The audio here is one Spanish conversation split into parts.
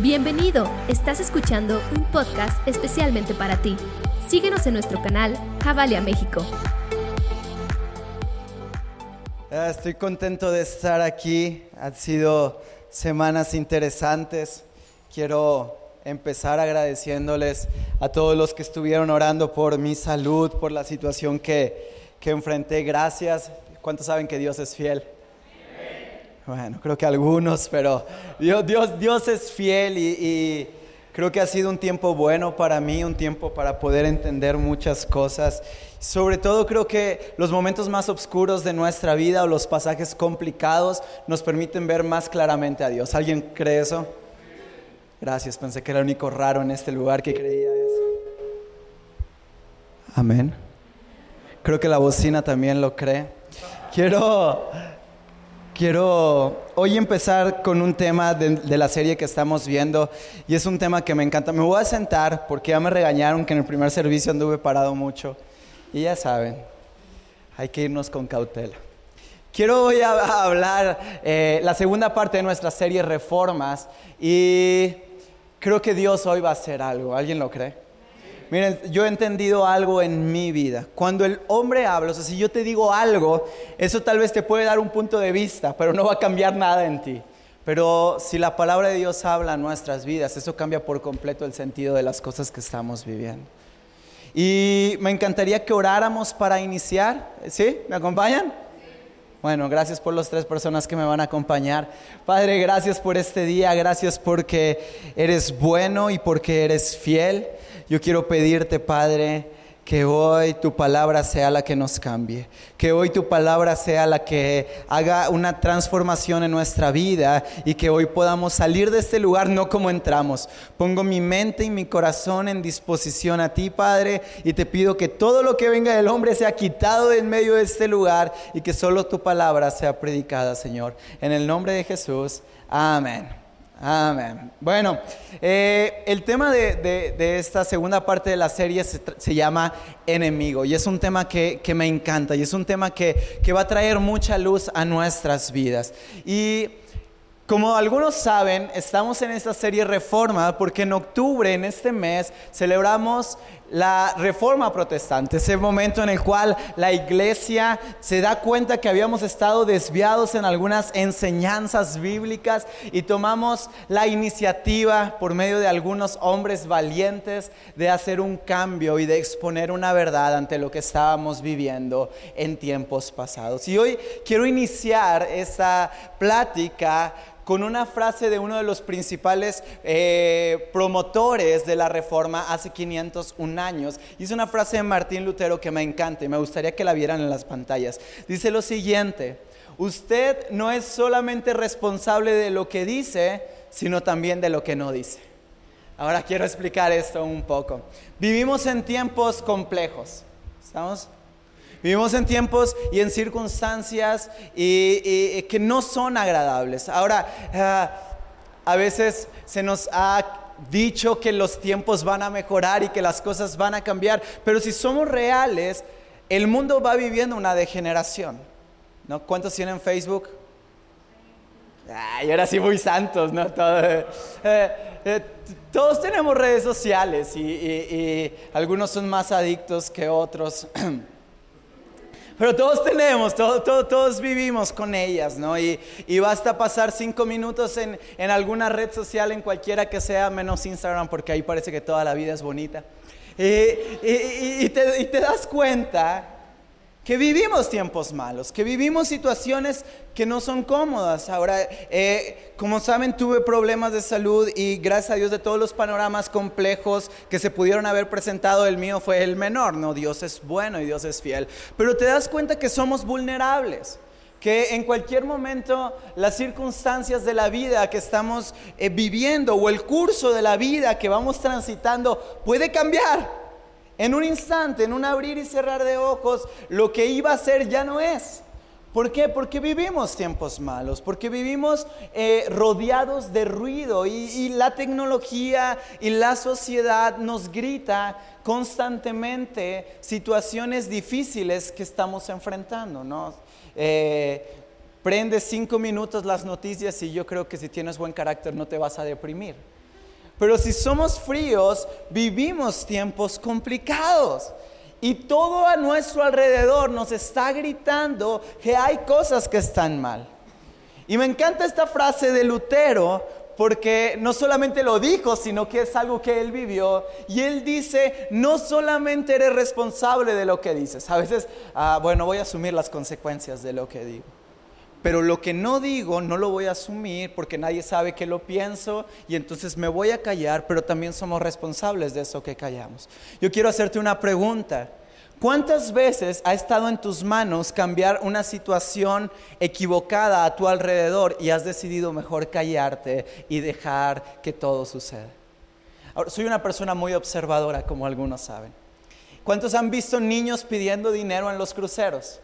Bienvenido, estás escuchando un podcast especialmente para ti. Síguenos en nuestro canal Javalia México. Ah, Estoy contento de estar aquí. Han sido semanas interesantes. Quiero empezar agradeciéndoles a todos los que estuvieron orando por mi salud, por la situación que, que enfrenté. Gracias. ¿Cuántos saben que Dios es fiel? Bueno, creo que algunos, pero Dios, Dios, Dios es fiel y, y creo que ha sido un tiempo bueno para mí, un tiempo para poder entender muchas cosas. Sobre todo creo que los momentos más oscuros de nuestra vida o los pasajes complicados nos permiten ver más claramente a Dios. ¿Alguien cree eso? Gracias, pensé que era el único raro en este lugar que creía eso. Amén. Creo que la bocina también lo cree. Quiero, quiero hoy empezar con un tema de, de, la serie que estamos viendo y es un tema que me encanta. Me voy a sentar porque ya me regañaron que en el primer servicio anduve parado mucho y ya saben, hay que irnos con cautela. Quiero hoy a, a hablar eh, la segunda parte de nuestra serie Reformas y creo que Dios hoy va a hacer algo. ¿Alguien lo cree? Miren, yo he entendido algo en mi vida. Cuando el hombre habla, o sea, si yo te digo algo, eso tal vez te puede dar un punto de vista, pero no va a cambiar nada en ti. Pero si la palabra de Dios habla en nuestras vidas, eso cambia por completo el sentido de las cosas que estamos viviendo. Y me encantaría que oráramos para iniciar. ¿Sí? ¿Me acompañan? Bueno, gracias por las tres personas que me van a acompañar. Padre, gracias por este día, gracias porque eres bueno y porque eres fiel. Yo quiero pedirte, Padre, que hoy tu palabra sea la que nos cambie, que hoy tu palabra sea la que haga una transformación en nuestra vida y que hoy podamos salir de este lugar no como entramos. Pongo mi mente y mi corazón en disposición a ti, Padre, y te pido que todo lo que venga del hombre sea quitado en medio de este lugar y que solo tu palabra sea predicada, Señor. En el nombre de Jesús, amén. Amén. Bueno, eh, el tema de, de, de, esta segunda parte de la serie se, se llama enemigo y es un tema que, que, me encanta y es un tema que, que va a traer mucha luz a nuestras vidas. Y como algunos saben, estamos en esta serie Reforma porque en octubre, en este mes, celebramos la reforma protestante, ese momento en el cual la iglesia se da cuenta que habíamos estado desviados en algunas enseñanzas bíblicas y tomamos la iniciativa por medio de algunos hombres valientes de hacer un cambio y de exponer una verdad ante lo que estábamos viviendo en tiempos pasados. Y hoy quiero iniciar esta plática con una frase de uno de los principales eh, promotores de la reforma hace 501 años. Hizo una frase de Martín Lutero que me encanta y me gustaría que la vieran en las pantallas. Dice lo siguiente, usted no es solamente responsable de lo que dice, sino también de lo que no dice. Ahora quiero explicar esto un poco. Vivimos en tiempos complejos. ¿Estamos? Vivimos en tiempos y en circunstancias y, y, que no son agradables. Ahora, uh, a veces se nos ha dicho que los tiempos van a mejorar y que las cosas van a cambiar, pero si somos reales, el mundo va viviendo una degeneración. ¿no? ¿Cuántos tienen Facebook? Ay, ahora sí muy santos, ¿no? Todo, eh, eh, todos tenemos redes sociales y, y, y algunos son más adictos que otros. Pero todos tenemos, todo, todo, todos vivimos con ellas, ¿no? Y, y basta pasar cinco minutos en, en, alguna red social, en cualquiera que sea, menos Instagram, porque ahí parece que toda la vida es bonita. Y, y, y te, te das cuenta que vivimos tiempos malos, que vivimos situaciones que no son cómodas. Ahora, eh, como saben, tuve problemas de salud y gracias a Dios de todos los panoramas complejos que se pudieron haber presentado, el mío fue el menor. No, Dios es bueno y Dios es fiel. Pero te das cuenta que somos vulnerables que en cualquier momento las circunstancias de la vida que estamos eh, viviendo o el curso de la vida que vamos transitando puede cambiar. En un instante, en un abrir y cerrar de ojos, lo que iba a ser ya no es. ¿Por qué? Porque vivimos tiempos malos, porque vivimos eh, rodeados de ruido y, la tecnología y la sociedad nos grita constantemente situaciones difíciles que estamos enfrentando, ¿no? Eh, prende cinco minutos las noticias y yo creo que si tienes buen carácter no te vas a deprimir. Pero si somos fríos, vivimos tiempos complicados. Y todo a nuestro alrededor nos está gritando que hay cosas que están mal. Y me encanta esta frase de Lutero porque no solamente lo dijo, sino que es algo que él vivió. Y él dice, no solamente eres responsable de lo que dices. A veces, ah, bueno, voy a asumir las consecuencias de lo que digo. Pero lo que no digo no lo voy a asumir porque nadie sabe que lo pienso y entonces me voy a callar, pero también somos responsables de eso que callamos. Yo quiero hacerte una pregunta. ¿Cuántas veces ha estado en tus manos cambiar una situación equivocada a tu alrededor y has decidido mejor callarte y dejar que todo suceda? Ahora, soy una persona muy observadora, como algunos saben. ¿Cuántos han visto niños pidiendo dinero en los cruceros?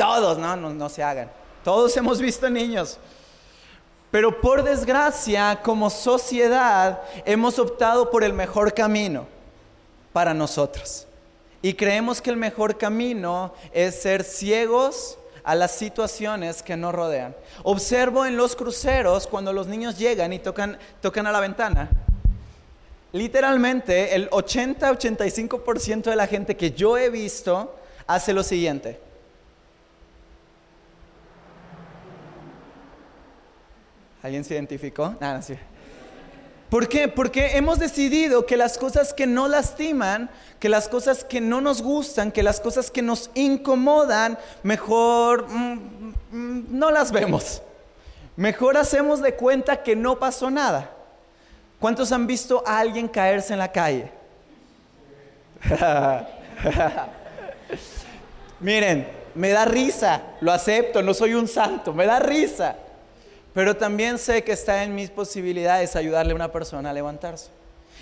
Todos, no, no, se hagan. Todos hemos visto niños. Pero por desgracia, como sociedad, hemos optado por el mejor camino para nosotros. Y creemos que el mejor camino es ser ciegos a las situaciones que nos rodean. Observo en los cruceros cuando los niños llegan y tocan, tocan a la ventana. Literalmente el 80-85% de la gente que yo he visto hace lo siguiente. ¿Alguien se identificó? Nada, sí. ¿Por qué? Porque hemos decidido que las cosas que no lastiman, que las cosas que no nos gustan, que las cosas que nos incomodan, mejor mm, mm, no las vemos. Mejor hacemos de cuenta que no pasó nada. ¿Cuántos han visto a alguien caerse en la calle? Miren, me da risa, lo acepto, no soy un santo, me da risa. Pero también sé que está en mis posibilidades ayudarle a una persona a levantarse.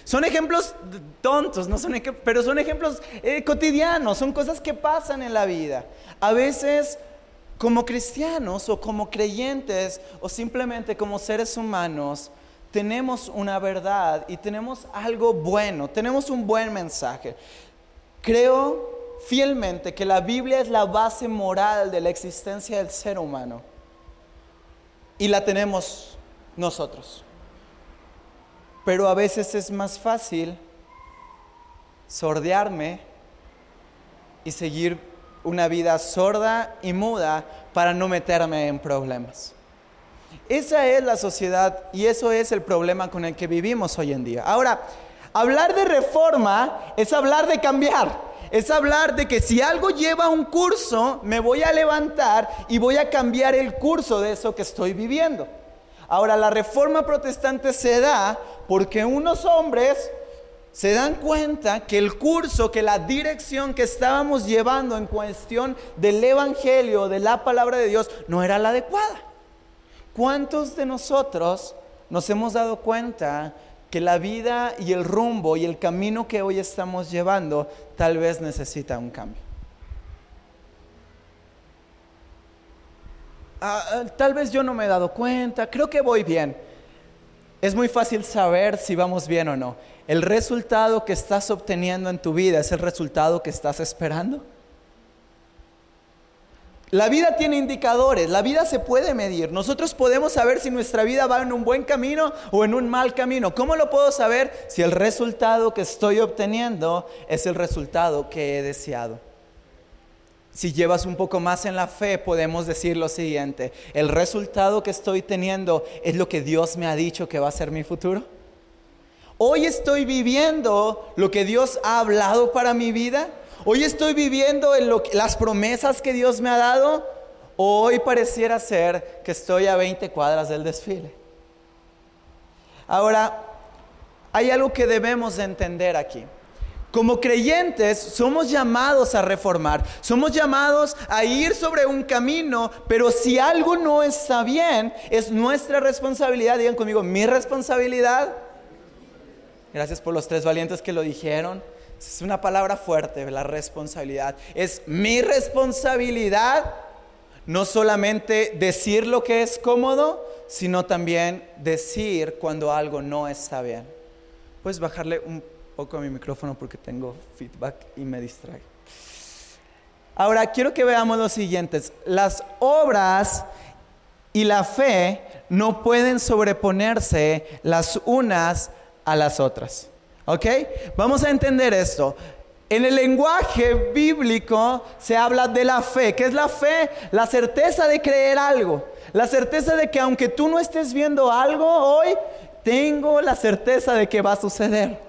Son ejemplos tontos, no son pero son ejemplos eh, cotidianos, son cosas que pasan en la vida. A veces, como cristianos o como creyentes o simplemente como seres humanos, tenemos una verdad y tenemos algo bueno, tenemos un buen mensaje. Creo fielmente que la Biblia es la base moral de la existencia del ser humano y la tenemos nosotros. Pero a veces es más fácil sordearme y seguir una vida sorda y muda para no meterme en problemas. Esa es la sociedad y eso es el problema con el que vivimos hoy en día. Ahora, hablar de reforma es hablar de cambiar es hablar de que si algo lleva un curso, me voy a levantar y voy a cambiar el curso de eso que estoy viviendo. Ahora, la reforma protestante se da porque unos hombres se dan cuenta que el curso, que la dirección que estábamos llevando en cuestión del Evangelio, de la palabra de Dios, no era la adecuada. ¿Cuántos de nosotros nos hemos dado cuenta que la vida y el rumbo y el camino que hoy estamos llevando tal vez necesita un cambio. Ah, ah, tal vez yo no me he dado cuenta, creo que voy bien. Es muy fácil saber si vamos bien o no. ¿El resultado que estás obteniendo en tu vida es el resultado que estás esperando? La vida tiene indicadores, la vida se puede medir. Nosotros podemos saber si nuestra vida va en un buen camino o en un mal camino. ¿Cómo lo puedo saber si el resultado que estoy obteniendo es el resultado que he deseado? Si llevas un poco más en la fe, podemos decir lo siguiente, ¿el resultado que estoy teniendo es lo que Dios me ha dicho que va a ser mi futuro? ¿Hoy estoy viviendo lo que Dios ha hablado para mi vida? Hoy estoy viviendo en las promesas que Dios me ha dado. Hoy pareciera ser que estoy a 20 cuadras del desfile. Ahora, hay algo que debemos de entender aquí. Como creyentes somos llamados a reformar, somos llamados a ir sobre un camino, pero si algo no está bien, es nuestra responsabilidad, digan conmigo, mi responsabilidad. Gracias por los tres valientes que lo dijeron. Es una palabra fuerte, la responsabilidad. Es mi responsabilidad no solamente decir lo que es cómodo, sino también decir cuando algo no está bien. Puedes bajarle un poco a mi micrófono porque tengo feedback y me distrae. Ahora quiero que veamos lo siguiente. Las obras y la fe no pueden sobreponerse las unas a las otras. ¿Ok? Vamos a entender esto. En el lenguaje bíblico se habla de la fe. ¿Qué es la fe? La certeza de creer algo. La certeza de que aunque tú no estés viendo algo hoy, tengo la certeza de que va a suceder.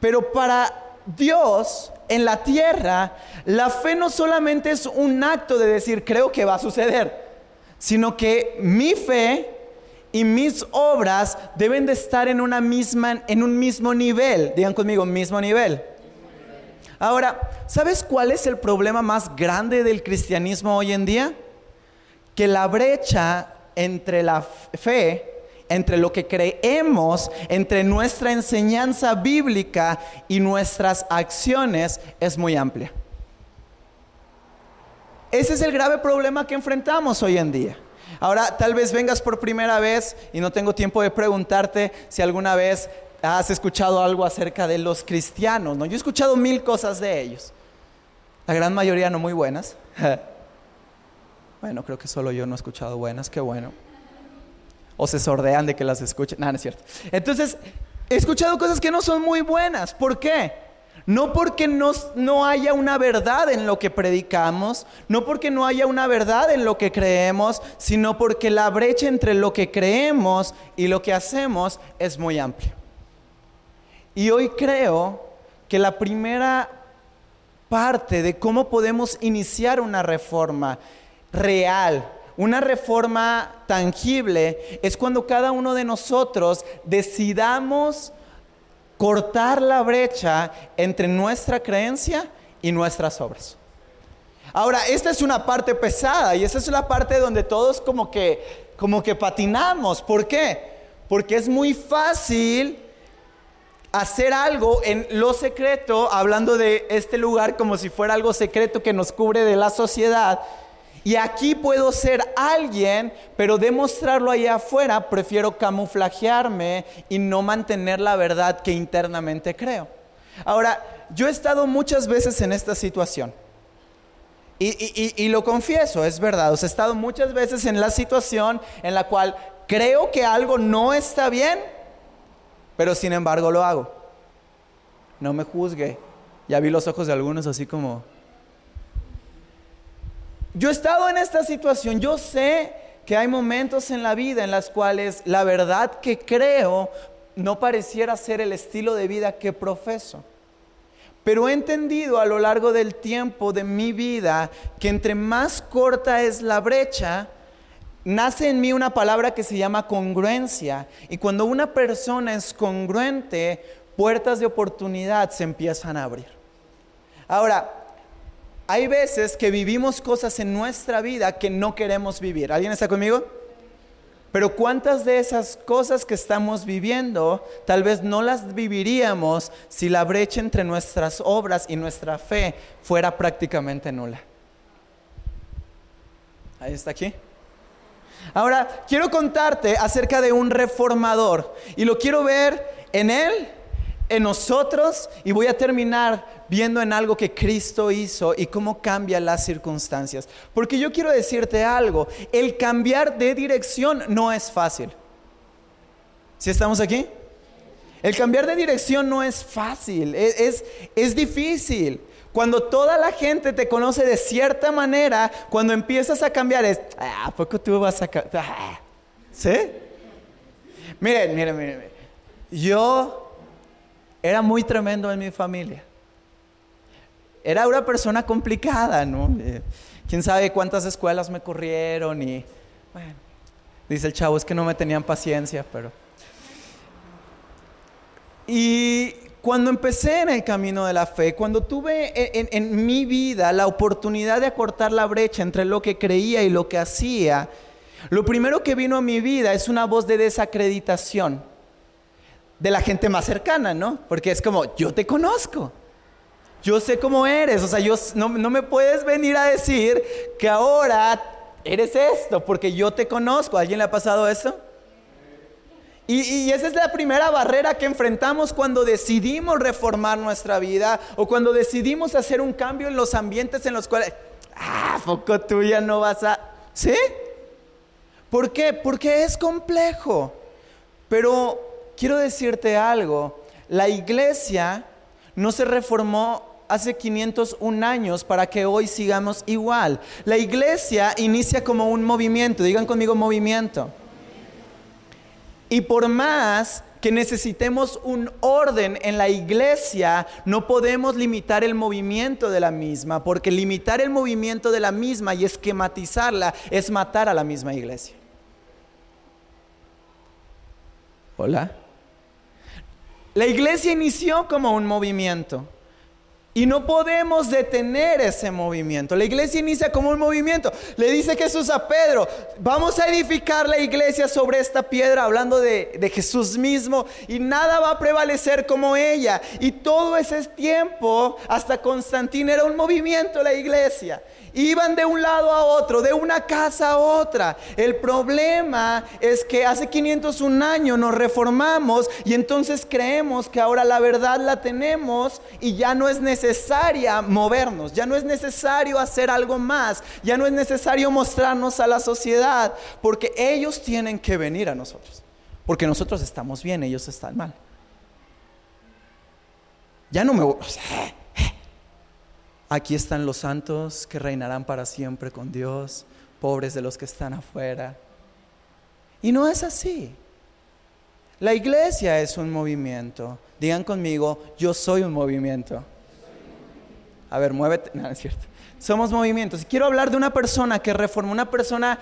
Pero para Dios en la tierra, la fe no solamente es un acto de decir creo que va a suceder, sino que mi fe y mis obras deben de estar en, una misma, en un mismo nivel. Digan conmigo, mismo nivel. Ahora, ¿sabes cuál es el problema más grande del cristianismo hoy en día? Que la brecha entre la fe, entre lo que creemos, entre nuestra enseñanza bíblica y nuestras acciones es muy amplia. Ese es el grave problema que enfrentamos hoy en día. Ahora, tal vez vengas por primera vez y no tengo tiempo de preguntarte si alguna vez has escuchado algo acerca de los cristianos. ¿no? Yo he escuchado mil cosas de ellos. La gran mayoría no muy buenas. bueno, creo que solo yo no he escuchado buenas, qué bueno. O se sordean de que las escuchen. No, no es cierto. Entonces, he escuchado cosas que no son muy buenas. ¿Por qué? No porque no haya una verdad en lo que predicamos, no porque no haya una verdad en lo que creemos, sino porque la brecha entre lo que creemos y lo que hacemos es muy amplia. Y hoy creo que la primera parte de cómo podemos iniciar una reforma real, una reforma tangible, es cuando cada uno de nosotros decidamos cortar la brecha entre nuestra creencia y nuestras obras. Ahora, esta es una parte pesada y esta es la parte donde todos como que, como que patinamos. ¿Por qué? Porque es muy fácil hacer algo en lo secreto, hablando de este lugar como si fuera algo secreto que nos cubre de la sociedad, y aquí puedo ser alguien, pero demostrarlo allá afuera, prefiero camuflajearme y no mantener la verdad que internamente creo. Ahora, yo he estado muchas veces en esta situación. Y, lo confieso, es verdad. he estado muchas veces en la situación en la cual creo que algo no está bien, pero sin embargo lo hago. No me juzgue. Ya vi los ojos de algunos así como, yo he estado en esta situación, yo sé que hay momentos en la vida en las cuales la verdad que creo no pareciera ser el estilo de vida que profeso. Pero he entendido a lo largo del tiempo de mi vida que entre más corta es la brecha, nace en mí una palabra que se llama congruencia. Y cuando una persona es congruente, puertas de oportunidad se empiezan a abrir. Ahora, hay veces que vivimos cosas en nuestra vida que no queremos vivir. ¿Alguien está conmigo? Pero ¿cuántas de esas cosas que estamos viviendo tal vez no las viviríamos si la brecha entre nuestras obras y nuestra fe fuera prácticamente nula? Ahí está aquí. Ahora, quiero contarte acerca de un reformador y lo quiero ver en él en nosotros y voy a terminar viendo en algo que Cristo hizo y cómo cambia las circunstancias. Porque yo quiero decirte algo, el cambiar de dirección no es fácil. ¿Si estamos aquí? El cambiar de dirección no es fácil, e-, es, es, difícil. Cuando toda la gente te conoce de cierta manera, cuando empiezas a cambiar es, ah, ¿a poco tú vas a cambiar? Ah, ¿Sí? Miren, miren, miren. Yo era muy tremendo en mi familia. Era una persona complicada, ¿no? Eh, quién sabe cuántas escuelas me corrieron y, bueno, dice el chavo, es que no me tenían paciencia, pero... Y cuando empecé en el camino de la fe, cuando tuve en, en, mi vida la oportunidad de acortar la brecha entre lo que creía y lo que hacía, lo primero que vino a mi vida es una voz de desacreditación de la gente más cercana, ¿no? Porque es como, yo te conozco. Yo sé cómo eres. O sea, yo, no, me puedes venir a decir que ahora eres esto, porque yo te conozco. ¿A alguien le ha pasado eso? Y, y, esa es la primera barrera que enfrentamos cuando decidimos reformar nuestra vida o cuando decidimos hacer un cambio en los ambientes en los cuales, ah, poco tú ya no vas a... ¿Sí? ¿Por qué? Porque es complejo. Pero quiero decirte algo, la iglesia no se reformó hace 501 años para que hoy sigamos igual. La iglesia inicia como un movimiento, digan conmigo movimiento. Y por más que necesitemos un orden en la iglesia, no podemos limitar el movimiento de la misma, porque limitar el movimiento de la misma y esquematizarla es matar a la misma iglesia. Hola. La iglesia inició como un movimiento. Y no podemos detener ese movimiento. La iglesia inicia como un movimiento. Le dice Jesús a Pedro, vamos a edificar la iglesia sobre esta piedra, hablando de, Jesús mismo, y nada va a prevalecer como ella. Y todo ese tiempo, hasta Constantín, era un movimiento la iglesia. Iban de un lado a otro, de una casa a otra. El problema es que hace 501 años nos reformamos y entonces creemos que ahora la verdad la tenemos y ya no es necesaria movernos, ya no es necesario hacer algo más, ya no es necesario mostrarnos a la sociedad, porque ellos tienen que venir a nosotros, porque nosotros estamos bien, ellos están mal. Ya no me... O sea, Aquí están los santos que reinarán para siempre con Dios, pobres de los que están afuera. Y no es así. La iglesia es un movimiento. Digan conmigo, yo soy un movimiento. A ver, muévete. No, es cierto. Somos movimientos. Quiero hablar de una persona que reforma, una persona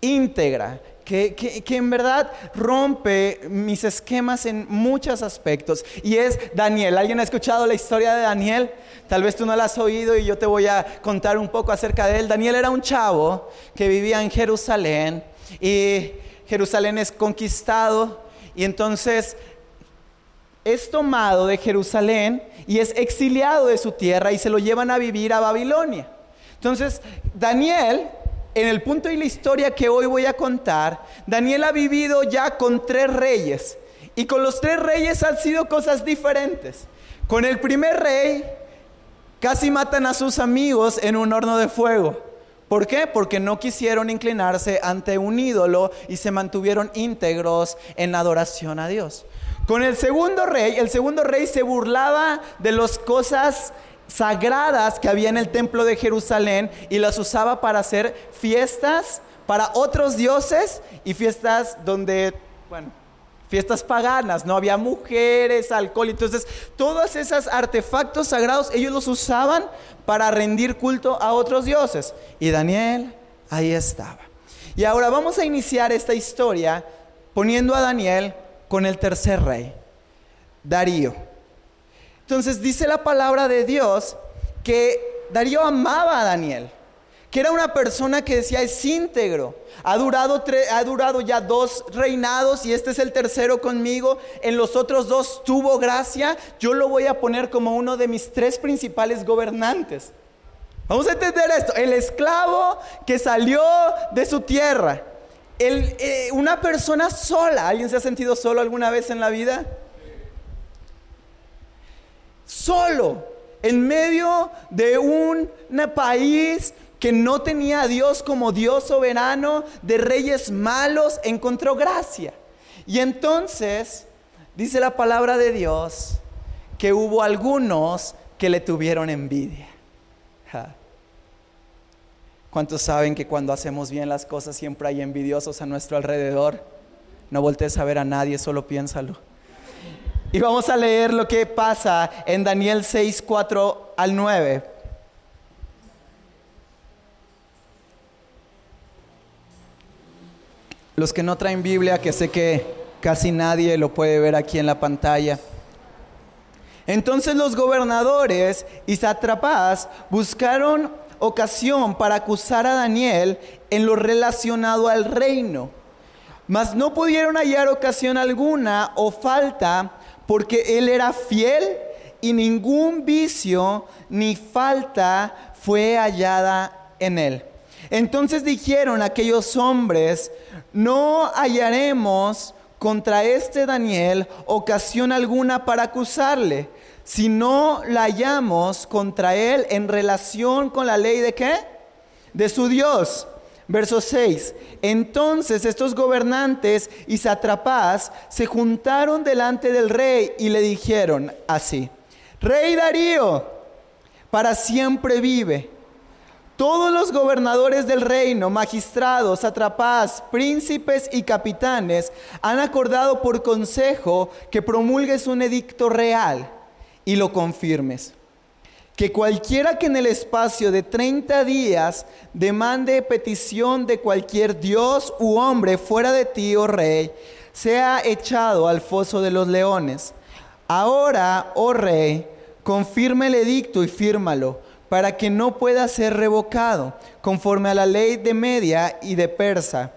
íntegra, que, en verdad rompe mis esquemas en muchos aspectos. Y es Daniel. ¿Alguien ha escuchado la historia de Daniel? Tal vez tú no la has oído y yo te voy a contar un poco acerca de él. Daniel era un chavo que vivía en Jerusalén y Jerusalén es conquistado y entonces es tomado de Jerusalén y es exiliado de su tierra y se lo llevan a vivir a Babilonia. Entonces, Daniel en el punto de la historia que hoy voy a contar, Daniel ha vivido ya con tres reyes. Y con los tres reyes han sido cosas diferentes. Con el primer rey casi matan a sus amigos en un horno de fuego. ¿Por qué? Porque no quisieron inclinarse ante un ídolo y se mantuvieron íntegros en adoración a Dios. Con el segundo rey, el segundo rey se burlaba de las cosas sagradas que había en el templo de Jerusalén y las usaba para hacer fiestas para otros dioses y fiestas donde, bueno, fiestas paganas, no había mujeres, alcohol, entonces todos esos artefactos sagrados ellos los usaban para rendir culto a otros dioses. Y Daniel ahí estaba. Y ahora vamos a iniciar esta historia poniendo a Daniel con el tercer rey, Darío. Entonces dice la palabra de Dios que Darío amaba a Daniel, que era una persona que decía es íntegro. Ha durado, ha durado ya dos reinados y este es el tercero conmigo. En los otros dos tuvo gracia. Yo lo voy a poner como uno de mis tres principales gobernantes. Vamos a entender esto. El esclavo que salió de su tierra. Eh, una persona sola. ¿Alguien se ha sentido solo alguna vez en la vida? solo en medio de un país que no tenía a Dios como Dios soberano, de reyes malos, encontró gracia. Y entonces dice la palabra de Dios que hubo algunos que le tuvieron envidia. ¿Cuántos saben que cuando hacemos bien las cosas siempre hay envidiosos a nuestro alrededor? No voltees a ver a nadie, solo piénsalo. Y vamos a leer lo que pasa en Daniel 6, 4 al 9. Los que no traen Biblia, que sé que casi nadie lo puede ver aquí en la pantalla. Entonces los gobernadores y satrapas buscaron ocasión para acusar a Daniel en lo relacionado al reino, mas no pudieron hallar ocasión alguna o falta porque él era fiel y ningún vicio ni falta fue hallada en él. Entonces dijeron aquellos hombres, no hallaremos contra este Daniel ocasión alguna para acusarle, si no la hallamos contra él en relación con la ley de qué? De su Dios. Verso 6. Entonces estos gobernantes y satrapas se juntaron delante del rey y le dijeron así, Rey Darío, para siempre vive. Todos los gobernadores del reino, magistrados, satrapas, príncipes y capitanes han acordado por consejo que promulgues un edicto real y lo confirmes que cualquiera que en el espacio de 30 días demande petición de cualquier dios u hombre fuera de ti, oh rey, sea echado al foso de los leones. Ahora, oh rey, confirma el edicto y fírmalo, para que no pueda ser revocado, conforme a la ley de Media y de Persa,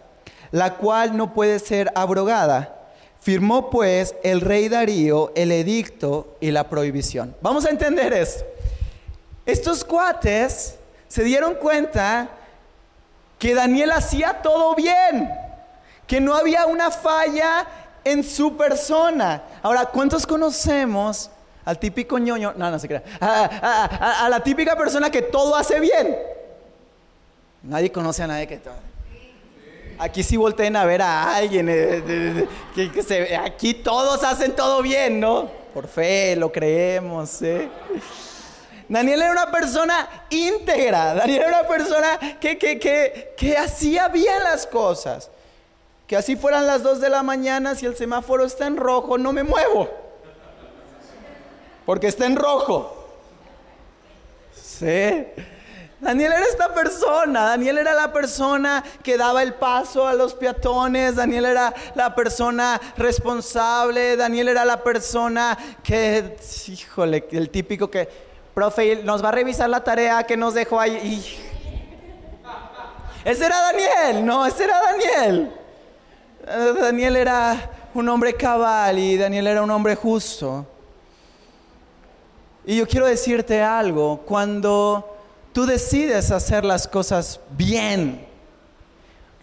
la cual no puede ser abrogada. Firmó pues el rey Darío el edicto y la prohibición. Vamos a entender esto. Estos cuates se dieron cuenta que Daniel hacía todo bien, que no había una falla en su persona. Ahora, ¿cuántos conocemos al típico ñoño? No, no se crea. A, la típica persona que todo hace bien. Nadie conoce a nadie que todo. Aquí sí volteen a ver a alguien. Eh, que, aquí todos hacen todo bien, ¿no? Por fe, lo creemos. ¿eh? Daniel era una persona íntegra. Daniel era una persona que, que, hacía bien las cosas. Que así fueran las 2 de la mañana, si el semáforo está en rojo, no me muevo. Porque está en rojo. Sí. Daniel era esta persona, Daniel era la persona que daba el paso a los peatones, Daniel era la persona responsable, Daniel era la persona que, híjole, el típico que profe, nos va a revisar la tarea que nos dejó ahí. Ese era Daniel, no, ese era Daniel. Eh, Daniel era un hombre cabal y Daniel era un hombre justo. Y yo quiero decirte algo, cuando tú decides hacer las cosas bien,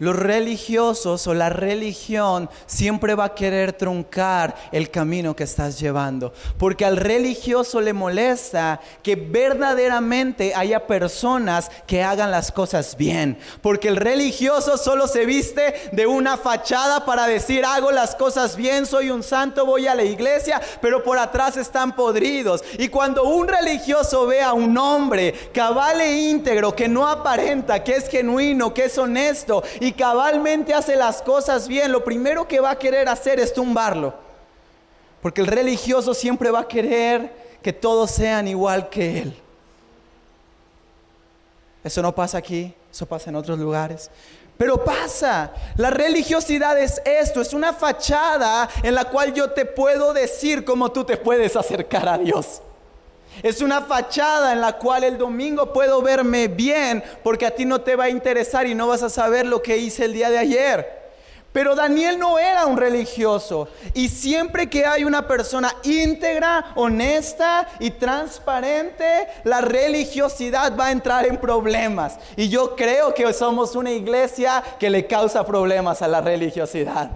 los religiosos o la religión siempre va a querer truncar el camino que estás llevando. Porque al religioso le molesta que verdaderamente haya personas que hagan las cosas bien. Porque el religioso solo se viste de una fachada para decir hago las cosas bien, soy un santo, voy a la iglesia, pero por atrás están podridos. Y cuando un religioso ve a un hombre cabal e íntegro, que no aparenta, que es genuino, que es honesto y cabalmente hace las cosas bien, lo primero que va a querer hacer es tumbarlo. Porque el religioso siempre va a querer que todos sean igual que él. Eso no pasa aquí, eso pasa en otros lugares. Pero pasa, la religiosidad es esto, es una fachada en la cual yo te puedo decir cómo tú te puedes acercar a Dios. Es una fachada en la cual el domingo puedo verme bien porque a ti no te va a interesar y no vas a saber lo que hice el día de ayer. Pero Daniel no era un religioso. Y siempre que hay una persona íntegra, honesta y transparente, la religiosidad va a entrar en problemas. Y yo creo que somos una iglesia que le causa problemas a la religiosidad.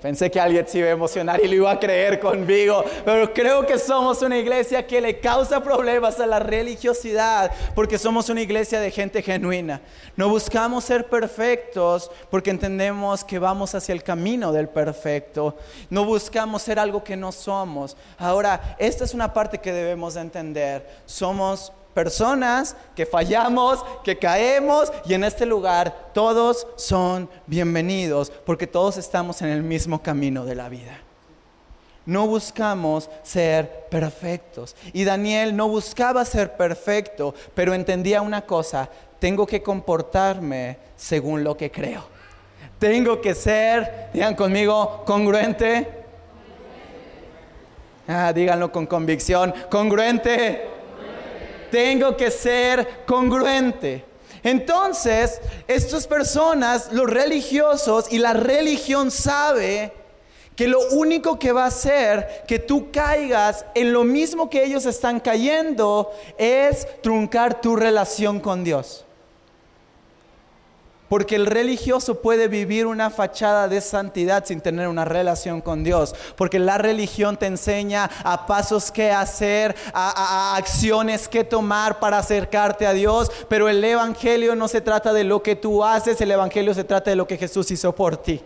Pensé que alguien se iba a emocionar y lo iba a creer conmigo, pero creo que somos una iglesia que le causa problemas a la religiosidad porque somos una iglesia de gente genuina. No buscamos ser perfectos porque entendemos que vamos hacia el camino del perfecto. No buscamos ser algo que no somos. Ahora, esta es una parte que debemos de entender. Somos personas que fallamos, que caemos y en este lugar todos son bienvenidos porque todos estamos en el mismo camino de la vida. No buscamos ser perfectos. Y Daniel no buscaba ser perfecto, pero entendía una cosa, tengo que comportarme según lo que creo. Tengo que ser, digan conmigo, congruente. Ah, díganlo con convicción, congruente tengo que ser congruente. Entonces, estas personas, los religiosos y la religión sabe que lo único que va a hacer que tú caigas en lo mismo que ellos están cayendo es truncar tu relación con Dios. Porque el religioso puede vivir una fachada de santidad sin tener una relación con Dios. Porque la religión te enseña a pasos que hacer, a, acciones que tomar para acercarte a Dios. Pero el Evangelio no se trata de lo que tú haces, el Evangelio se trata de lo que Jesús hizo por ti.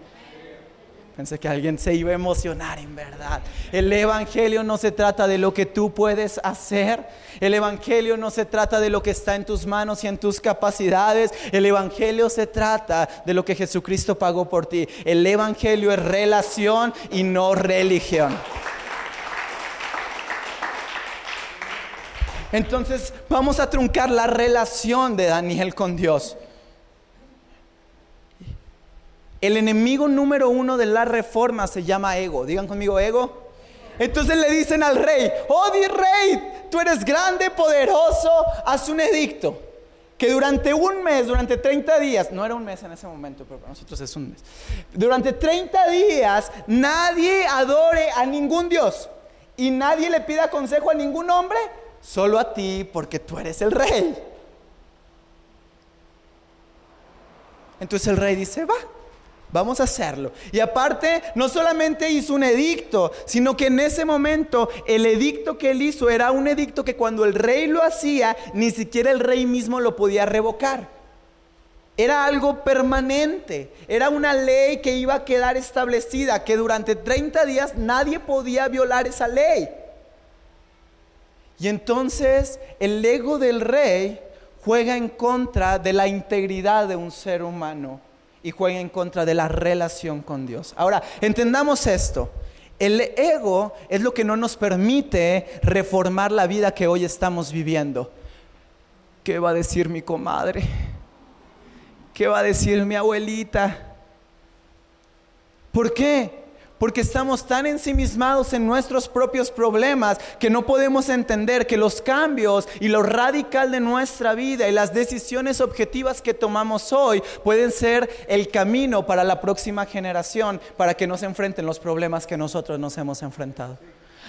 Pensé que alguien se iba a emocionar en verdad. El Evangelio no se trata de lo que tú puedes hacer. El Evangelio no se trata de lo que está en tus manos y en tus capacidades. El Evangelio se trata de lo que Jesucristo pagó por ti. El Evangelio es relación y no religión. Entonces vamos a truncar la relación de Daniel con Dios. El enemigo número uno de la reforma se llama ego. Digan conmigo ego. Entonces le dicen al rey, oh di rey, tú eres grande, poderoso, haz un edicto. Que durante un mes, durante 30 días, no era un mes en ese momento, pero para nosotros es un mes. Durante 30 días nadie adore a ningún Dios y nadie le pida consejo a ningún hombre, solo a ti porque tú eres el rey. Entonces el rey dice, va, Vamos a hacerlo. Y aparte, no solamente hizo un edicto, sino que en ese momento el edicto que él hizo era un edicto que cuando el rey lo hacía, ni siquiera el rey mismo lo podía revocar. Era algo permanente, era una ley que iba a quedar establecida, que durante 30 días nadie podía violar esa ley. Y entonces el ego del rey juega en contra de la integridad de un ser humano y juega en contra de la relación con Dios. Ahora, entendamos esto. El ego es lo que no nos permite reformar la vida que hoy estamos viviendo. ¿Qué va a decir mi comadre? ¿Qué va a decir mi abuelita? ¿Por qué? Porque estamos tan ensimismados en nuestros propios problemas que no podemos entender que los cambios y lo radical de nuestra vida y las decisiones objetivas que tomamos hoy pueden ser el camino para la próxima generación, para que no se enfrenten los problemas que nosotros nos hemos enfrentado.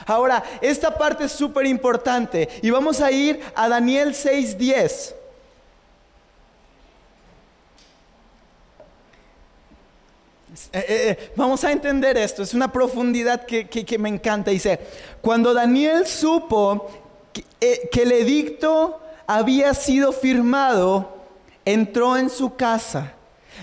Ahora, esta parte es súper importante y vamos a ir a Daniel 6:10. Eh, eh, eh, vamos a entender esto, es una profundidad que, me encanta. Dice, cuando Daniel supo que, que el edicto había sido firmado, entró en su casa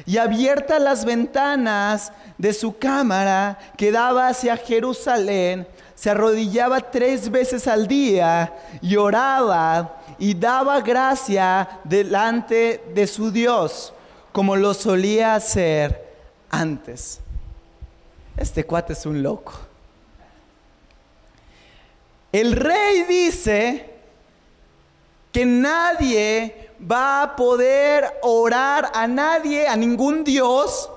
y abiertas las ventanas de su cámara que daba hacia Jerusalén, se arrodillaba tres veces al día y oraba y daba gracia delante de su Dios, como lo solía hacer antes. Este cuate es un loco. El rey dice que nadie va a poder orar a nadie, a ningún Dios,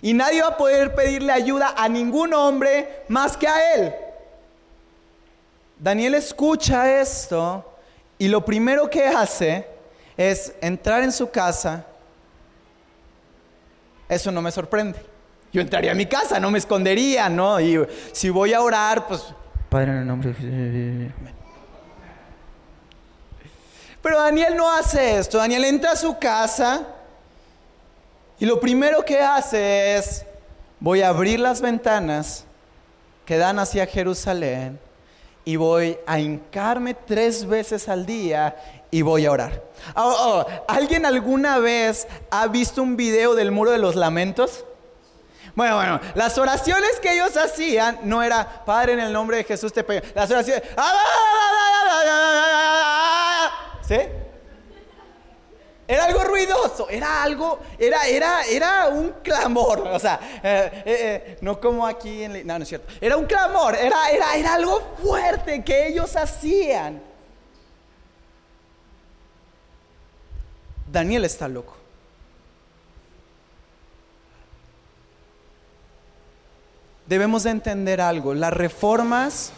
y nadie va a poder pedirle ayuda a ningún hombre más que a él. Daniel escucha esto y lo primero que hace es entrar en su casa eso no me sorprende. Yo entraría a mi casa, no me escondería, ¿no? Y si voy a orar, pues... Padre, en el nombre de Pero Daniel no hace esto. Daniel entra a su casa y lo primero que hace es, voy a abrir las ventanas que dan hacia Jerusalén y voy a hincarme tres veces al día y voy a orar. Oh, oh, ¿Alguien alguna vez ha visto un video del muro de los lamentos? Bueno, bueno, las oraciones que ellos hacían no era, Padre, en el nombre de Jesús te pido. Las oraciones, ¿sí? Era algo ruidoso, era algo, era, era, era un clamor, o sea, eh, eh, eh, no como aquí en, no, no es cierto, era un clamor, era, era, era algo fuerte que ellos hacían. Daniel está loco. Debemos de entender algo, las reformas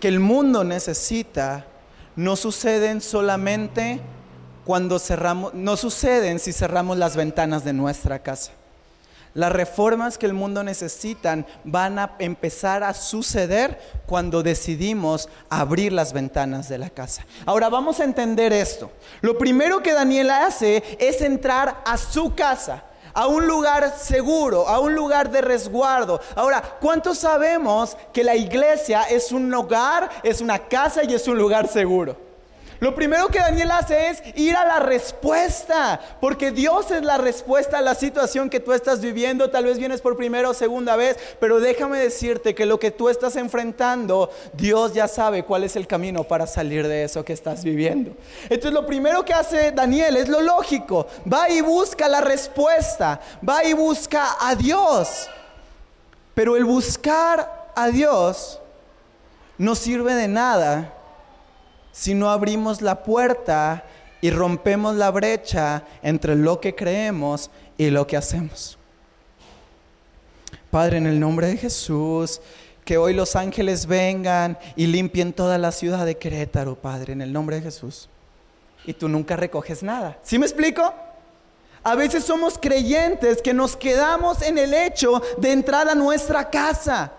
que el mundo necesita no suceden solamente cuando cerramos, no suceden si cerramos las ventanas de nuestra casa. Las reformas que el mundo necesitan van a empezar a suceder cuando decidimos abrir las ventanas de la casa. Ahora vamos a entender esto. Lo primero que Daniel hace es entrar a su casa a un lugar seguro, a un lugar de resguardo. Ahora, ¿cuántos sabemos que la iglesia es un hogar, es una casa y es un lugar seguro? Lo primero que Daniel hace es ir a la respuesta, porque Dios es la respuesta a la situación que tú estás viviendo. Tal vez vienes por primera o segunda vez, pero déjame decirte que lo que tú estás enfrentando, Dios ya sabe cuál es el camino para salir de eso que estás viviendo. Entonces lo primero que hace Daniel es lo lógico, va y busca la respuesta, va y busca a Dios. Pero el buscar a Dios no sirve de nada si no abrimos la puerta y rompemos la brecha entre lo que creemos y lo que hacemos. Padre, en el nombre de Jesús, que hoy los ángeles vengan y limpien toda la ciudad de Querétaro, Padre, en el nombre de Jesús. Y tú nunca recoges nada. ¿Sí me explico? A veces somos creyentes que nos quedamos en el hecho de entrar a nuestra casa.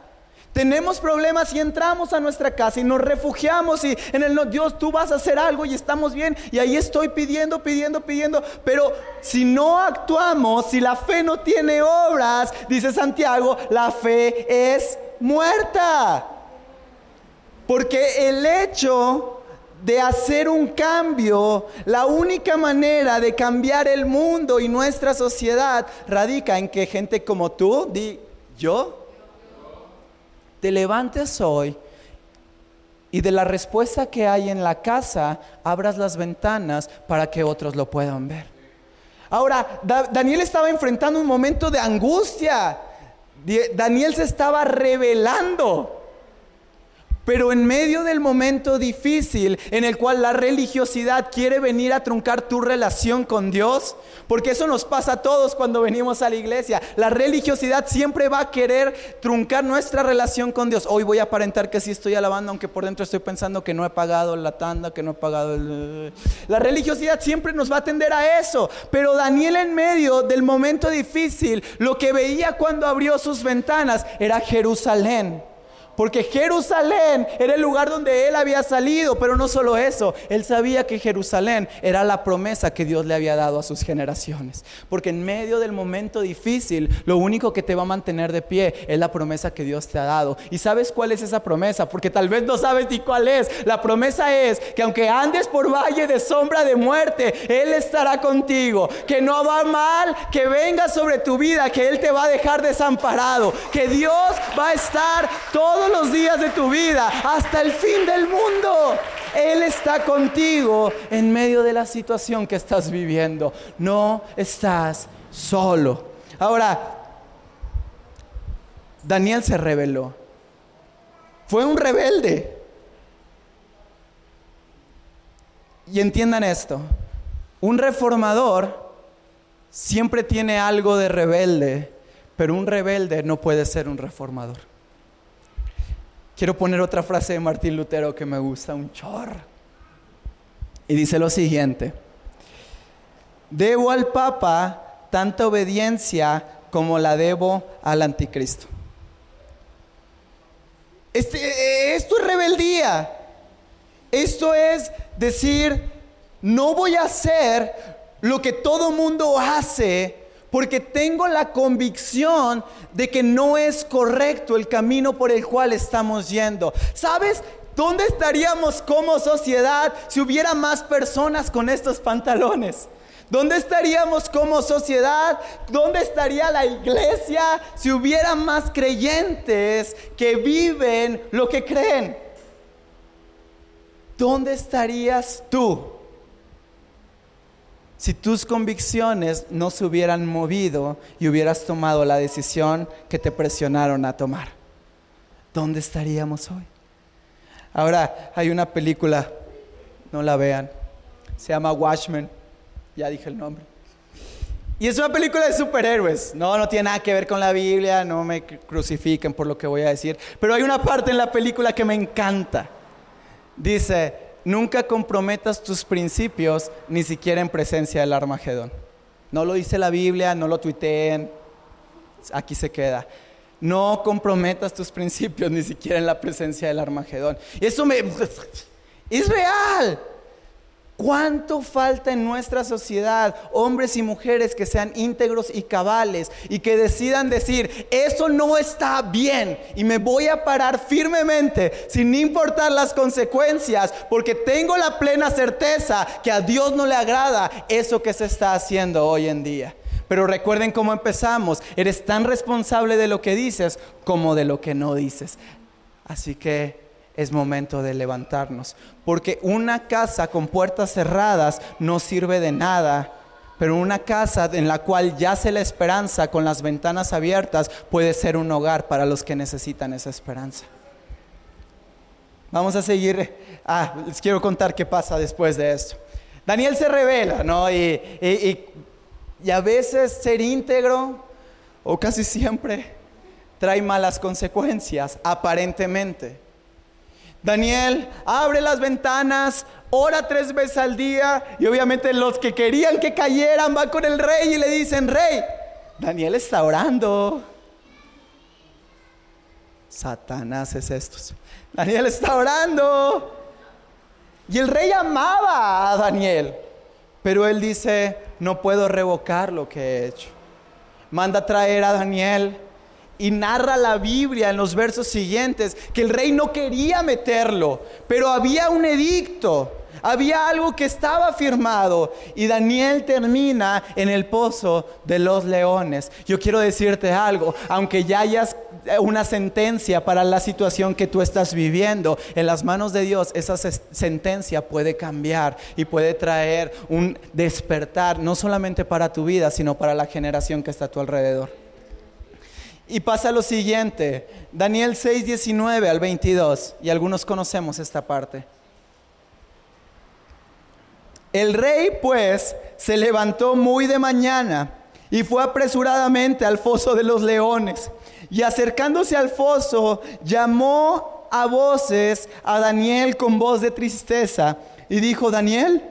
Tenemos problemas y entramos a nuestra casa y nos refugiamos y en el no, Dios, tú vas a hacer algo y estamos bien y ahí estoy pidiendo, pidiendo, pidiendo. Pero si no actuamos, si la fe no tiene obras, dice Santiago, la fe es muerta. Porque el hecho de hacer un cambio, la única manera de cambiar el mundo y nuestra sociedad radica en que gente como tú, di yo, te levantes hoy y de la respuesta que hay en la casa, abras las ventanas para que otros lo puedan ver. Ahora, Daniel estaba enfrentando un momento de angustia. Daniel se estaba revelando. Pero en medio del momento difícil en el cual la religiosidad quiere venir a truncar tu relación con Dios, porque eso nos pasa a todos cuando venimos a la iglesia, la religiosidad siempre va a querer truncar nuestra relación con Dios. Hoy voy a aparentar que sí estoy alabando, aunque por dentro estoy pensando que no he pagado la tanda, que no he pagado el... La religiosidad siempre nos va a atender a eso, pero Daniel en medio del momento difícil, lo que veía cuando abrió sus ventanas era Jerusalén. Porque Jerusalén era el lugar donde él había salido, pero no solo eso, él sabía que Jerusalén era la promesa que Dios le había dado a sus generaciones. Porque en medio del momento difícil, lo único que te va a mantener de pie es la promesa que Dios te ha dado. ¿Y sabes cuál es esa promesa? Porque tal vez no sabes ni cuál es. La promesa es que aunque andes por valle de sombra de muerte, Él estará contigo. Que no va mal, que venga sobre tu vida, que Él te va a dejar desamparado. Que Dios va a estar todo los días de tu vida, hasta el fin del mundo. Él está contigo en medio de la situación que estás viviendo. No estás solo. Ahora, Daniel se rebeló. Fue un rebelde. Y entiendan esto, un reformador siempre tiene algo de rebelde, pero un rebelde no puede ser un reformador. Quiero poner otra frase de Martín Lutero que me gusta un chorro. Y dice lo siguiente, debo al Papa tanta obediencia como la debo al anticristo. Este, esto es rebeldía. Esto es decir, no voy a hacer lo que todo mundo hace porque tengo la convicción de que no es correcto el camino por el cual estamos yendo. ¿Sabes? ¿Dónde estaríamos como sociedad si hubiera más personas con estos pantalones? ¿Dónde estaríamos como sociedad? ¿Dónde estaría la iglesia si hubiera más creyentes que viven lo que creen? ¿Dónde estarías tú? Si tus convicciones no se hubieran movido y hubieras tomado la decisión que te presionaron a tomar? ¿Dónde estaríamos hoy? Ahora hay una película, no la vean, se llama Watchmen, ya dije el nombre. Y es una película de superhéroes, no, no tiene nada que ver con la Biblia, no me crucifiquen por lo que voy a decir, pero hay una parte en la película que me encanta. Dice, nunca comprometas tus principios ni siquiera en presencia del Armagedón. No lo dice la Biblia, no lo tuiteen. aquí se queda. No comprometas tus principios ni siquiera en la presencia del Armagedón. Y eso me... Es real. ¿Cuánto falta en nuestra sociedad hombres y mujeres que sean íntegros y cabales y que decidan decir, eso no está bien y me voy a parar firmemente sin importar las consecuencias porque tengo la plena certeza que a Dios no le agrada eso que se está haciendo hoy en día? Pero recuerden cómo empezamos, eres tan responsable de lo que dices como de lo que no dices. Así que es momento de levantarnos. Porque una casa con puertas cerradas no sirve de nada. Pero una casa en la cual yace la esperanza con las ventanas abiertas puede ser un hogar para los que necesitan esa esperanza. Vamos a seguir. Ah, les quiero contar qué pasa después de esto. Daniel se revela, ¿no? Y, y a veces ser íntegro, o casi siempre, trae malas consecuencias, aparentemente. Daniel abre las ventanas, ora tres veces al día y obviamente los que querían que cayeran van con el rey y le dicen, rey, Daniel está orando. Satanás es estos. Daniel está orando. Y el rey amaba a Daniel, pero él dice, no puedo revocar lo que he hecho. Manda traer a Daniel y narra la Biblia en los versos siguientes que el rey no quería meterlo, pero había un edicto, había algo que estaba firmado y Daniel termina en el pozo de los leones. Yo quiero decirte algo, aunque ya hayas una sentencia para la situación que tú estás viviendo, en las manos de Dios esa sentencia puede cambiar y puede traer un despertar, no solamente para tu vida, sino para la generación que está a tu alrededor. Y pasa lo siguiente, Daniel 6, 19 al 22, y algunos conocemos esta parte. El rey pues se levantó muy de mañana y fue apresuradamente al foso de los leones. Y acercándose al foso, llamó a voces a Daniel con voz de tristeza y dijo, Daniel,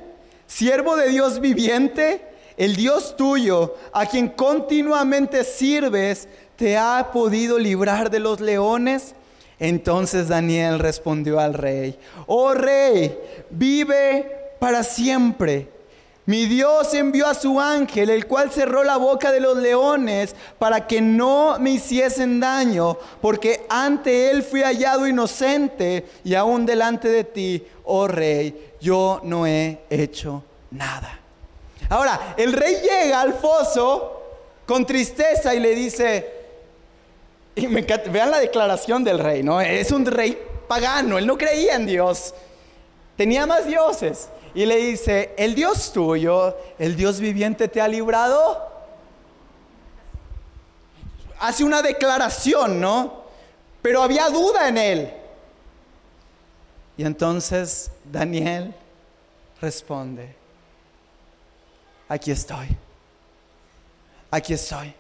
siervo de Dios viviente, el Dios tuyo, a quien continuamente sirves, ¿te ha podido librar de los leones? Entonces Daniel respondió al rey, oh rey, vive para siempre. Mi Dios envió a su ángel, el cual cerró la boca de los leones para que no me hiciesen daño, porque ante él fui hallado inocente y aún delante de ti, oh rey, yo no he hecho nada. Ahora, el rey llega al foso con tristeza y le dice, y me vean la declaración del rey, ¿no? Es un rey pagano, él no creía en Dios. Tenía más dioses. Y le dice, el Dios tuyo, el Dios viviente te ha librado. Hace una declaración, ¿no? Pero había duda en él. Y entonces Daniel responde, aquí estoy, aquí estoy.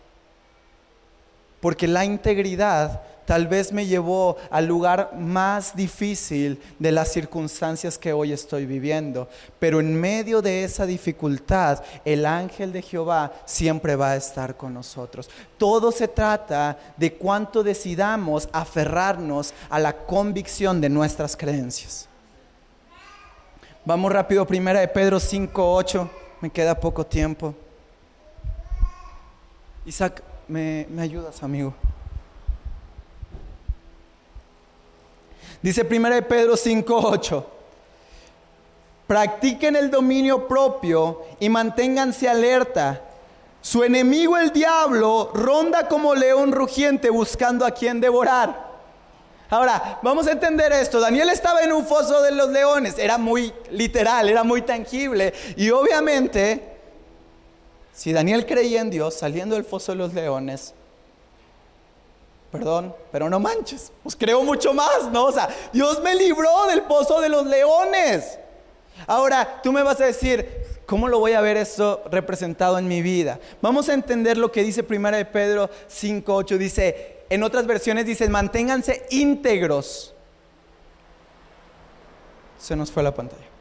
Porque la integridad tal vez me llevó al lugar más difícil de las circunstancias que hoy estoy viviendo. Pero en medio de esa dificultad, el ángel de Jehová siempre va a estar con nosotros. Todo se trata de cuánto decidamos aferrarnos a la convicción de nuestras creencias. Vamos rápido, primera de Pedro 5.8, me queda poco tiempo. Isaac, ¿Me, ayudas, amigo? Dice 1 Pedro 5:8. Practiquen el dominio propio y manténganse alerta. Su enemigo el diablo ronda como león rugiente buscando a quien devorar. Ahora, vamos a entender esto. Daniel estaba en un foso de los leones. Era muy literal, era muy tangible. Y obviamente si Daniel creía en Dios saliendo del foso de los leones, perdón, pero no manches, pues creo mucho más, ¿no? O sea, Dios me libró del pozo de los leones. Ahora, tú me vas a decir, ¿cómo lo voy a ver esto representado en mi vida? Vamos a entender lo que dice Primera de Pedro 5.8. Dice, en otras versiones dice, manténganse íntegros. Se nos fue la pantalla.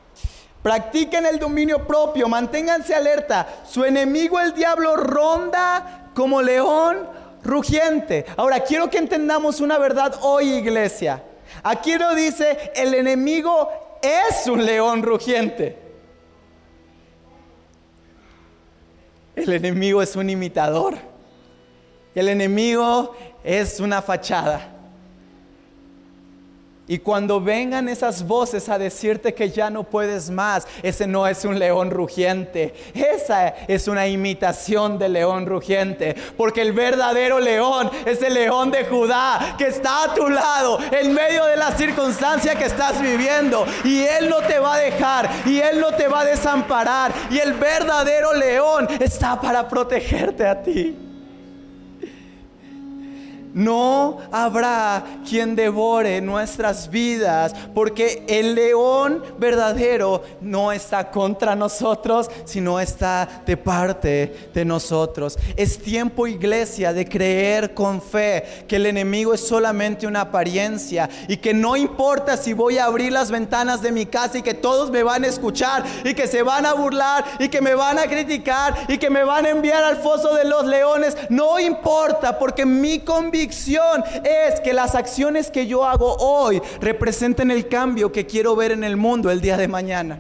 Practiquen el dominio propio, manténganse alerta. Su enemigo el diablo ronda como león rugiente. Ahora, quiero que entendamos una verdad hoy, iglesia. Aquí no dice, el enemigo es un león rugiente. El enemigo es un imitador. El enemigo es una fachada. Y cuando vengan esas voces a decirte que ya no puedes más, ese no es un león rugiente, esa es una imitación del león rugiente, porque el verdadero león es el león de Judá que está a tu lado en medio de la circunstancia que estás viviendo y él no te va a dejar y él no te va a desamparar y el verdadero león está para protegerte a ti. No habrá quien devore nuestras vidas, porque el león verdadero no está contra nosotros, sino está de parte de nosotros. Es tiempo, iglesia, de creer con fe que el enemigo es solamente una apariencia y que no importa si voy a abrir las ventanas de mi casa y que todos me van a escuchar y que se van a burlar y que me van a criticar y que me van a enviar al foso de los leones. No importa, porque mi convicción es que las acciones que yo hago hoy representen el cambio que quiero ver en el mundo el día de mañana.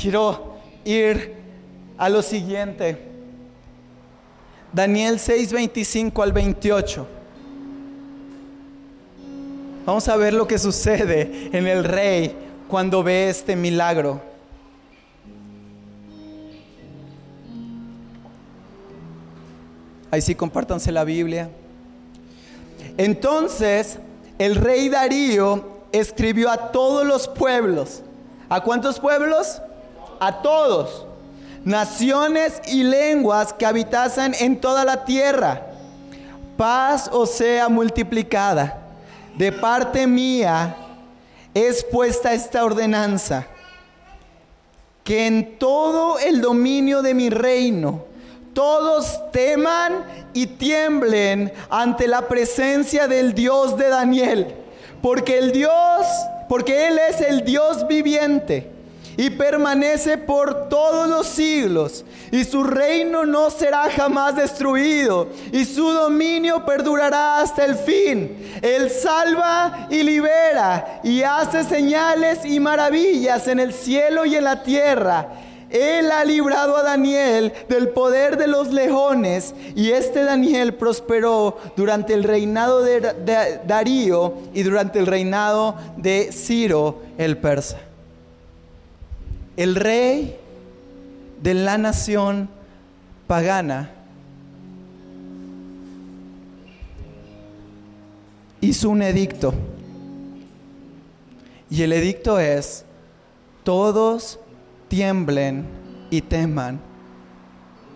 Quiero ir a lo siguiente. Daniel 6, 25 al 28. Vamos a ver lo que sucede en el rey cuando ve este milagro. Ahí sí, compártanse la Biblia. Entonces el rey Darío escribió a todos los pueblos. ¿A cuántos pueblos? A todos. Naciones y lenguas que habitasen en toda la tierra. Paz o sea multiplicada. De parte mía es puesta esta ordenanza. Que en todo el dominio de mi reino todos teman y tiemblen ante la presencia del Dios de Daniel, porque el Dios, porque Él es el Dios viviente y permanece por todos los siglos, y su reino no será jamás destruido, y su dominio perdurará hasta el fin. Él salva y libera, y hace señales y maravillas en el cielo y en la tierra él ha librado a Daniel del poder de los leones y este Daniel prosperó durante el reinado de, Darío y durante el reinado de Ciro el persa. El rey de la nación pagana hizo un edicto y el edicto es todos tiemblen y teman,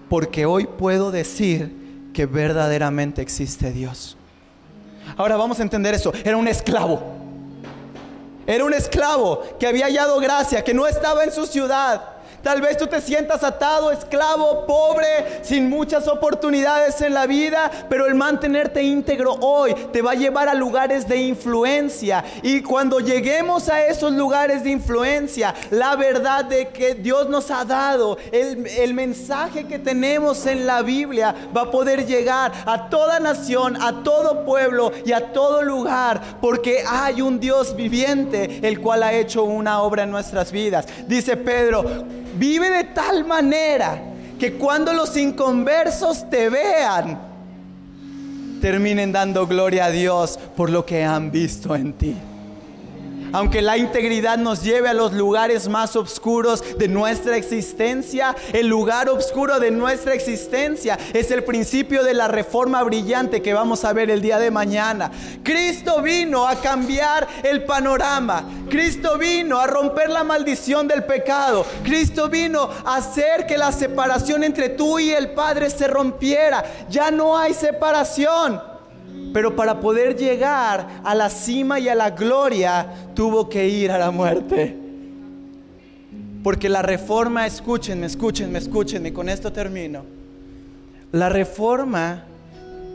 porque hoy puedo decir que verdaderamente existe Dios. Ahora vamos a entender eso. Era un esclavo. Era un esclavo que había hallado gracia, que no estaba en su ciudad, Tal vez tú te sientas atado, esclavo, pobre, sin muchas oportunidades en la vida, pero el mantenerte íntegro hoy te va a llevar a lugares de influencia. Y cuando lleguemos a esos lugares de influencia, la verdad de que Dios nos ha dado, el, el mensaje que tenemos en la Biblia va a poder llegar a toda nación, a todo pueblo y a todo lugar, porque hay un Dios viviente, el cual ha hecho una obra en nuestras vidas. Dice Pedro, Vive de tal manera que cuando los inconversos te vean, terminen dando gloria a Dios por lo que han visto en ti aunque la integridad nos lleve a los lugares más oscuros de nuestra existencia, el lugar oscuro de nuestra existencia es el principio de la reforma brillante que vamos a ver el día de mañana. Cristo vino a cambiar el panorama. Cristo vino a romper la maldición del pecado. Cristo vino a hacer que la separación entre tú y el Padre se rompiera. Ya no hay separación. Pero para poder llegar a la cima y a la gloria, tuvo que ir a la muerte. Porque la reforma, escúchenme, escúchenme, escúchenme, con esto termino. La reforma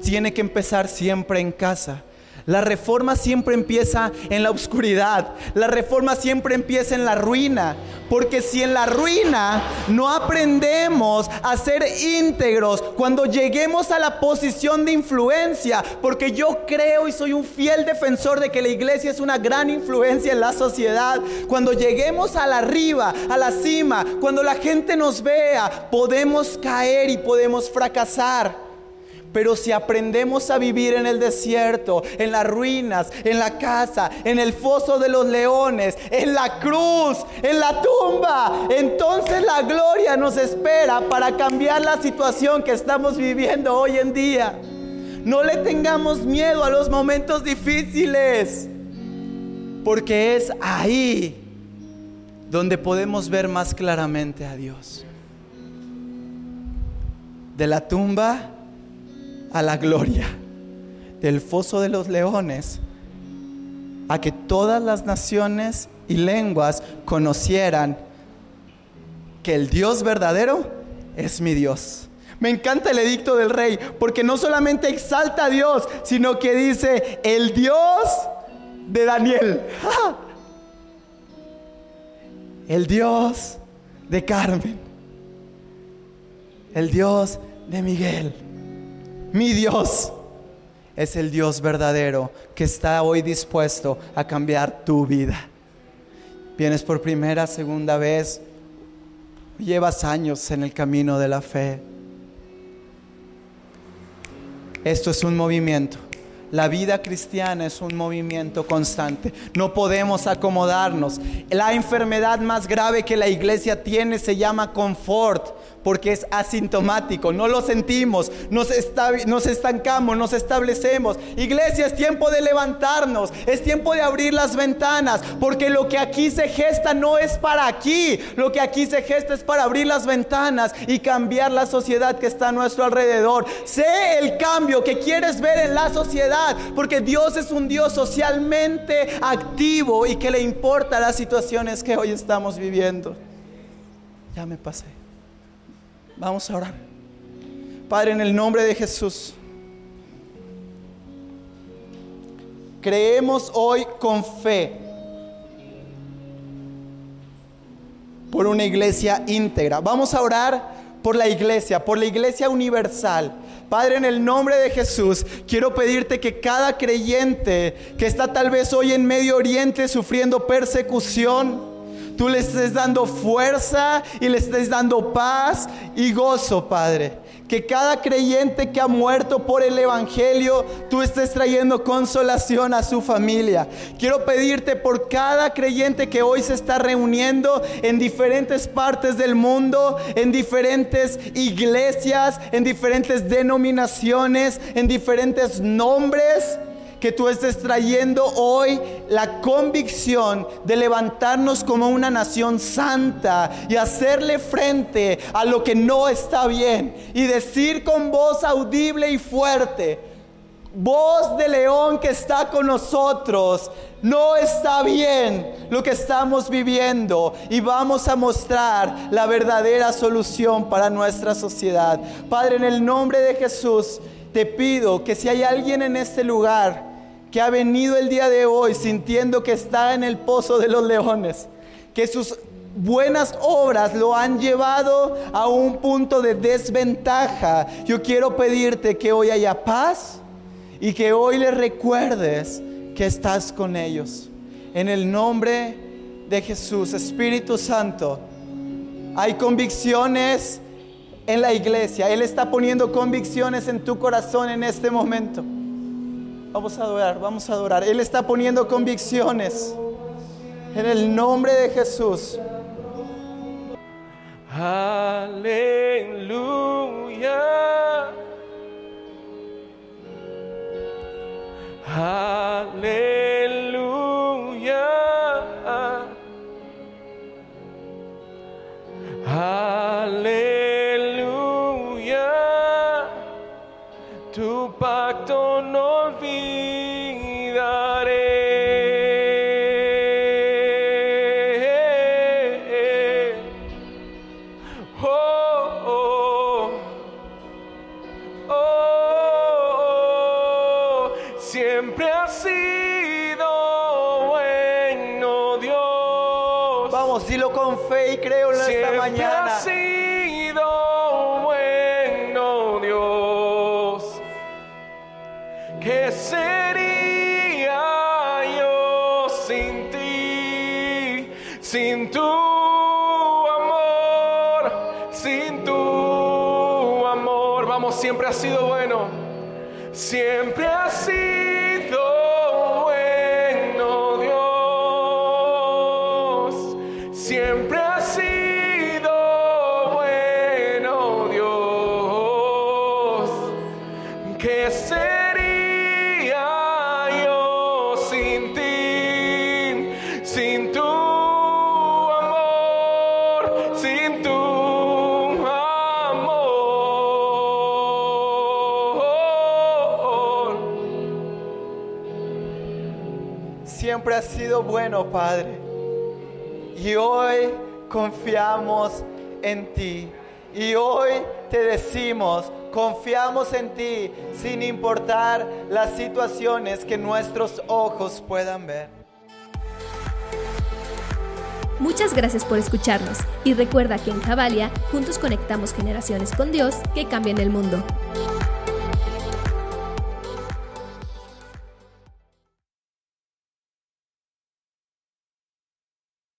tiene que empezar siempre en casa. La reforma siempre empieza en la oscuridad. La reforma siempre empieza en la ruina. Porque si en la ruina no aprendemos a ser íntegros, cuando lleguemos a la posición de influencia, porque yo creo y soy un fiel defensor de que la iglesia es una gran influencia en la sociedad, cuando lleguemos a la arriba, a la cima, cuando la gente nos vea, podemos caer y podemos fracasar. Pero si aprendemos a vivir en el desierto, en las ruinas, en la casa, en el foso de los leones, en la cruz, en la tumba, entonces la gloria nos espera para cambiar la situación que estamos viviendo hoy en día. No le tengamos miedo a los momentos difíciles, porque es ahí donde podemos ver más claramente a Dios. De la tumba a la gloria del foso de los leones, a que todas las naciones y lenguas conocieran que el Dios verdadero es mi Dios. Me encanta el edicto del rey, porque no solamente exalta a Dios, sino que dice, el Dios de Daniel, el Dios de Carmen, el Dios de Miguel. Mi Dios es el Dios verdadero que está hoy dispuesto a cambiar tu vida. Vienes por primera, segunda vez, llevas años en el camino de la fe. Esto es un movimiento. La vida cristiana es un movimiento constante. No podemos acomodarnos. La enfermedad más grave que la iglesia tiene se llama confort porque es asintomático, no lo sentimos, nos, nos estancamos, nos establecemos. Iglesia, es tiempo de levantarnos, es tiempo de abrir las ventanas, porque lo que aquí se gesta no es para aquí, lo que aquí se gesta es para abrir las ventanas y cambiar la sociedad que está a nuestro alrededor. Sé el cambio que quieres ver en la sociedad, porque Dios es un Dios socialmente activo y que le importa las situaciones que hoy estamos viviendo. Ya me pasé. Vamos a orar. Padre, en el nombre de Jesús, creemos hoy con fe por una iglesia íntegra. Vamos a orar por la iglesia, por la iglesia universal. Padre, en el nombre de Jesús, quiero pedirte que cada creyente que está tal vez hoy en Medio Oriente sufriendo persecución, tú le estés dando fuerza y le estés dando paz y gozo, Padre. Que cada creyente que ha muerto por el Evangelio, tú estés trayendo consolación a su familia. Quiero pedirte por cada creyente que hoy se está reuniendo en diferentes partes del mundo, en diferentes iglesias, en diferentes denominaciones, en diferentes nombres que tú estés trayendo hoy la convicción de levantarnos como una nación santa y hacerle frente a lo que no está bien y decir con voz audible y fuerte, voz de león que está con nosotros, no está bien lo que estamos viviendo y vamos a mostrar la verdadera solución para nuestra sociedad. Padre, en el nombre de Jesús, te pido que si hay alguien en este lugar que ha venido el día de hoy sintiendo que está en el pozo de los leones, que sus buenas obras lo han llevado a un punto de desventaja, yo quiero pedirte que hoy haya paz y que hoy les recuerdes que estás con ellos. En el nombre de Jesús, Espíritu Santo, hay convicciones en la iglesia. Él está poniendo convicciones en tu corazón en este momento. Vamos a adorar, vamos a adorar. Él está poniendo convicciones en el nombre de Jesús. Aleluya. Aleluya. Tu pacto no olvidaré. Oh, oh, oh, siempre ha sido bueno Dios. Vamos, Dilo con fe y creo en esta mañana. Sido bueno. Siempre Padre. Y hoy confiamos en ti. Y hoy te decimos, confiamos en ti sin importar las situaciones que nuestros ojos puedan ver. Muchas gracias por escucharnos y recuerda que en Javalia juntos conectamos generaciones con Dios que cambian el mundo.